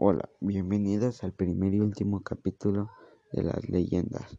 Hola, bienvenidos al primer y último capítulo de las leyendas.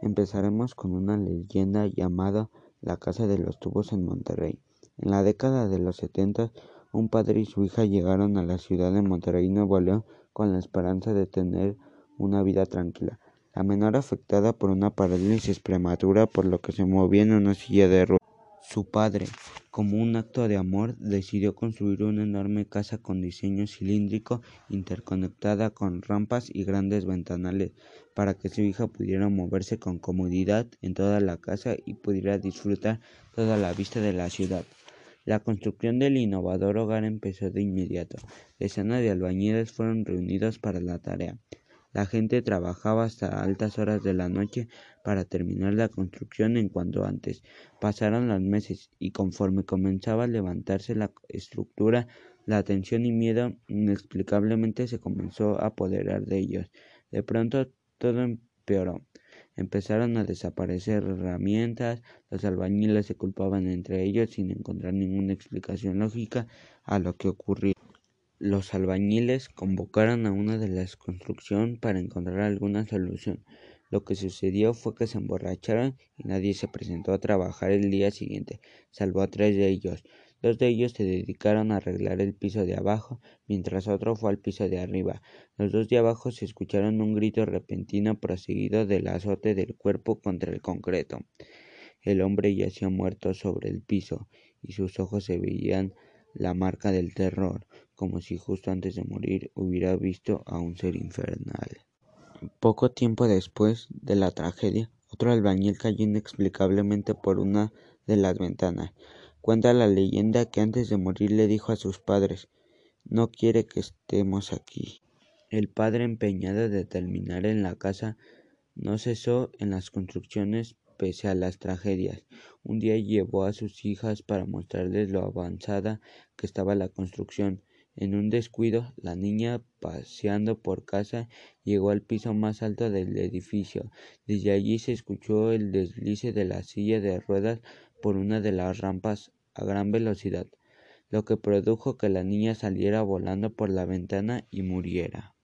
Empezaremos con una leyenda llamada La Casa de los Tubos en Monterrey. En la década de los 70, un padre y su hija llegaron a la ciudad de Monterrey, Nuevo León, con la esperanza de tener una vida tranquila. La menor afectada por una parálisis prematura, por lo que se movía en una silla de ruedas. Su padre, como un acto de amor, decidió construir una enorme casa con diseño cilíndrico, interconectada con rampas y grandes ventanales, para que su hija pudiera moverse con comodidad en toda la casa y pudiera disfrutar toda la vista de la ciudad. La construcción del innovador hogar empezó de inmediato. Decenas de albañiles fueron reunidos para la tarea. La gente trabajaba hasta altas horas de la noche para terminar la construcción en cuanto antes. Pasaron los meses y conforme comenzaba a levantarse la estructura, la tensión y miedo inexplicablemente se comenzó a apoderar de ellos. De pronto todo empeoró. Empezaron a desaparecer herramientas, los albañiles se culpaban entre ellos sin encontrar ninguna explicación lógica a lo que ocurría. Los albañiles convocaron a una de la construcción para encontrar alguna solución. Lo que sucedió fue que se emborracharon y nadie se presentó a trabajar el día siguiente, salvo a tres de ellos. Dos de ellos se dedicaron a arreglar el piso de abajo, mientras otro fue al piso de arriba. Los dos de abajo se escucharon un grito repentino proseguido del azote del cuerpo contra el concreto. El hombre yacía muerto sobre el piso, y sus ojos se veían la marca del terror como si justo antes de morir hubiera visto a un ser infernal. Poco tiempo después de la tragedia, otro albañil cayó inexplicablemente por una de las ventanas. Cuenta la leyenda que antes de morir le dijo a sus padres No quiere que estemos aquí. El padre empeñado de terminar en la casa no cesó en las construcciones pese a las tragedias. Un día llevó a sus hijas para mostrarles lo avanzada que estaba la construcción. En un descuido, la niña, paseando por casa, llegó al piso más alto del edificio. Desde allí se escuchó el deslice de la silla de ruedas por una de las rampas a gran velocidad, lo que produjo que la niña saliera volando por la ventana y muriera.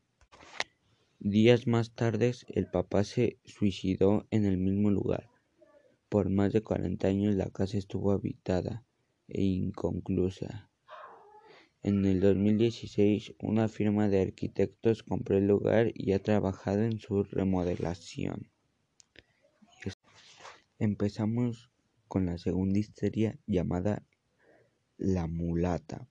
Días más tarde, el papá se suicidó en el mismo lugar. Por más de cuarenta años la casa estuvo habitada e inconclusa. En el 2016, una firma de arquitectos compró el lugar y ha trabajado en su remodelación. Empezamos con la segunda historia llamada La mulata.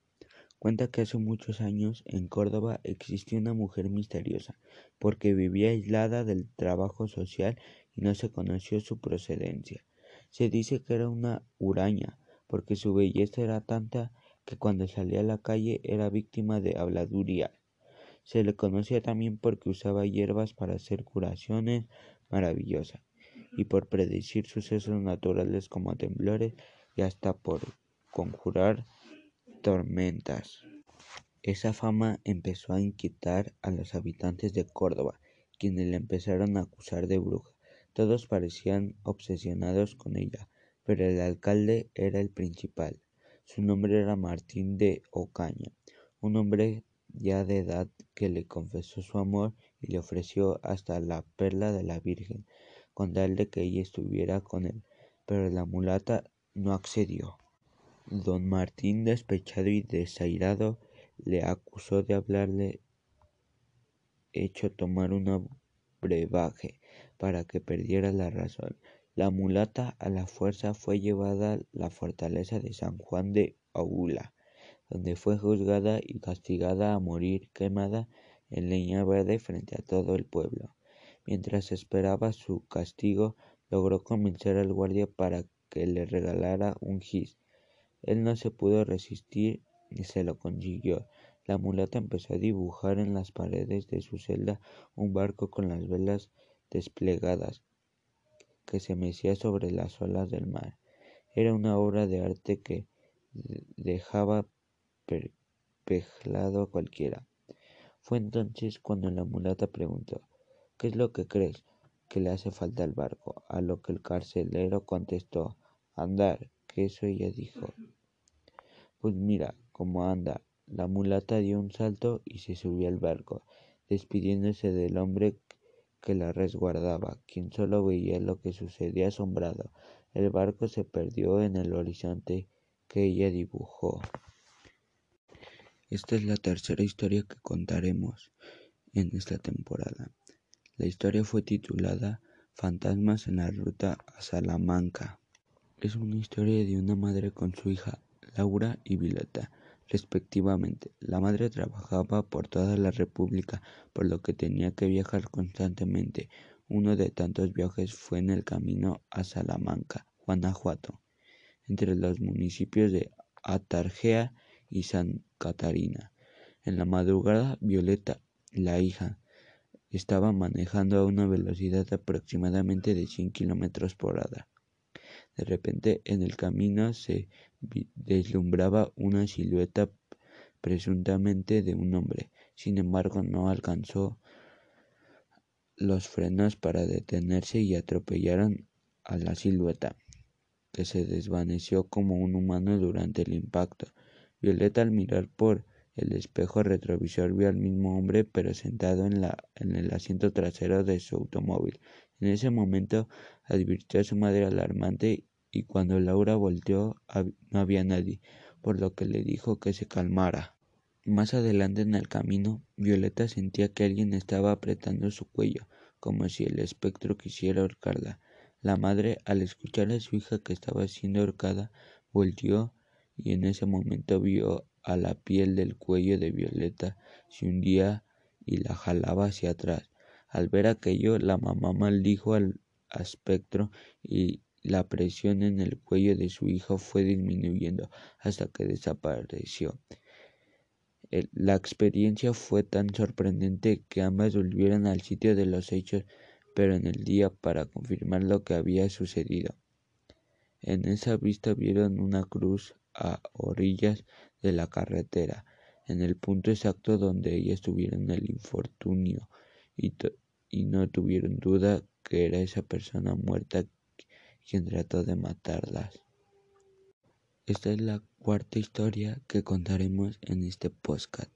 Cuenta que hace muchos años en Córdoba existía una mujer misteriosa, porque vivía aislada del trabajo social y no se conoció su procedencia. Se dice que era una huraña, porque su belleza era tanta que cuando salía a la calle era víctima de habladuría. Se le conocía también porque usaba hierbas para hacer curaciones maravillosas y por predecir sucesos naturales como temblores y hasta por conjurar tormentas. Esa fama empezó a inquietar a los habitantes de Córdoba, quienes le empezaron a acusar de bruja. Todos parecían obsesionados con ella, pero el alcalde era el principal. Su nombre era Martín de Ocaña, un hombre ya de edad que le confesó su amor y le ofreció hasta la perla de la Virgen, con tal de que ella estuviera con él, pero la mulata no accedió. Don Martín, despechado y desairado, le acusó de haberle hecho tomar un brebaje para que perdiera la razón. La mulata a la fuerza fue llevada a la fortaleza de San Juan de Aula, donde fue juzgada y castigada a morir quemada en leña verde frente a todo el pueblo. Mientras esperaba su castigo, logró convencer al guardia para que le regalara un gis. Él no se pudo resistir y se lo consiguió. La mulata empezó a dibujar en las paredes de su celda un barco con las velas desplegadas que se mecía sobre las olas del mar. Era una obra de arte que dejaba perplejado a cualquiera. Fue entonces cuando la mulata preguntó ¿Qué es lo que crees que le hace falta al barco? A lo que el carcelero contestó Andar, que eso ella dijo. Pues mira cómo anda, la mulata dio un salto y se subió al barco, despidiéndose del hombre que la resguardaba, quien solo veía lo que sucedía asombrado. El barco se perdió en el horizonte que ella dibujó. Esta es la tercera historia que contaremos en esta temporada. La historia fue titulada Fantasmas en la ruta a Salamanca. Es una historia de una madre con su hija Laura y Violeta, respectivamente. La madre trabajaba por toda la República, por lo que tenía que viajar constantemente. Uno de tantos viajes fue en el camino a Salamanca, Guanajuato, entre los municipios de Atarjea y San Catarina. En la madrugada, Violeta, la hija, estaba manejando a una velocidad aproximadamente de 100 kilómetros por hora. De repente, en el camino se deslumbraba una silueta presuntamente de un hombre. Sin embargo, no alcanzó los frenos para detenerse y atropellaron a la silueta, que se desvaneció como un humano durante el impacto. Violeta al mirar por el espejo retrovisor vio al mismo hombre pero sentado en, la, en el asiento trasero de su automóvil. En ese momento advirtió a su madre alarmante y cuando Laura volteó no había nadie, por lo que le dijo que se calmara. Más adelante en el camino, Violeta sentía que alguien estaba apretando su cuello, como si el espectro quisiera ahorcarla. La madre, al escuchar a su hija que estaba siendo ahorcada, volteó y en ese momento vio a la piel del cuello de Violeta se hundía y la jalaba hacia atrás. Al ver aquello, la mamá maldijo al espectro y la presión en el cuello de su hijo fue disminuyendo hasta que desapareció. la experiencia fue tan sorprendente que ambas volvieron al sitio de los hechos, pero en el día para confirmar lo que había sucedido. En esa vista vieron una cruz a orillas de la carretera, en el punto exacto donde ellas tuvieron el infortunio, y, y no tuvieron duda que era esa persona muerta quien trató de matarlas. Esta es la cuarta historia que contaremos en este podcast,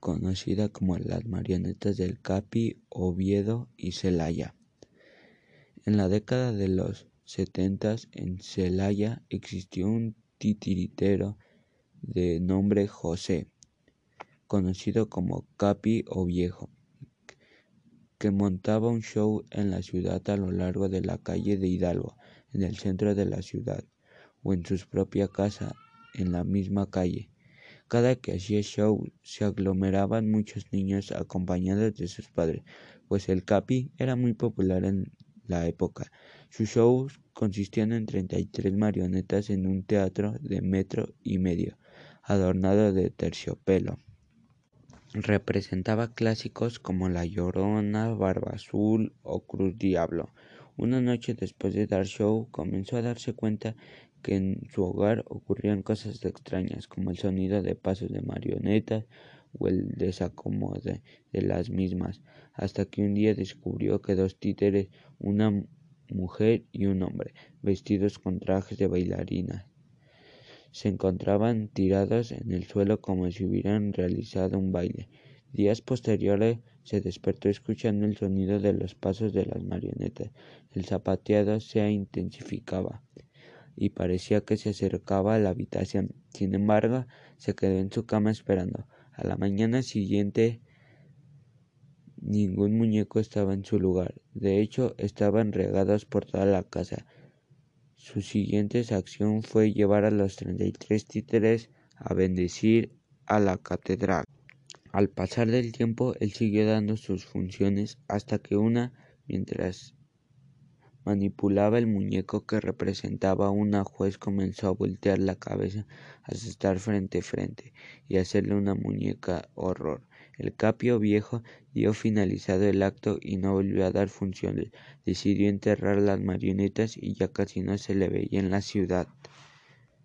conocida como las marionetas del Capi, Oviedo y Celaya. En la década de los setentas en Celaya existió un titiritero de nombre José, conocido como Capi o Viejo, que montaba un show en la ciudad a lo largo de la calle de Hidalgo, en el centro de la ciudad, o en su propia casa, en la misma calle. Cada que hacía show se aglomeraban muchos niños acompañados de sus padres, pues el Capi era muy popular en la época. Sus shows consistían en 33 marionetas en un teatro de metro y medio, adornado de terciopelo. Representaba clásicos como La Llorona, Barba Azul o Cruz Diablo. Una noche después de dar show comenzó a darse cuenta que en su hogar ocurrían cosas extrañas como el sonido de pasos de marionetas o el desacomode de las mismas, hasta que un día descubrió que dos títeres, una mujer y un hombre, vestidos con trajes de bailarina, se encontraban tirados en el suelo como si hubieran realizado un baile. Días posteriores se despertó escuchando el sonido de los pasos de las marionetas. El zapateado se intensificaba y parecía que se acercaba a la habitación. Sin embargo, se quedó en su cama esperando. A la mañana siguiente ningún muñeco estaba en su lugar. De hecho, estaban regados por toda la casa. Su siguiente acción fue llevar a los treinta y tres títeres a bendecir a la catedral. Al pasar del tiempo, él siguió dando sus funciones hasta que una, mientras manipulaba el muñeco que representaba a una juez, comenzó a voltear la cabeza hasta estar frente a frente y hacerle una muñeca horror. El capio viejo dio finalizado el acto y no volvió a dar funciones. Decidió enterrar las marionetas y ya casi no se le veía en la ciudad.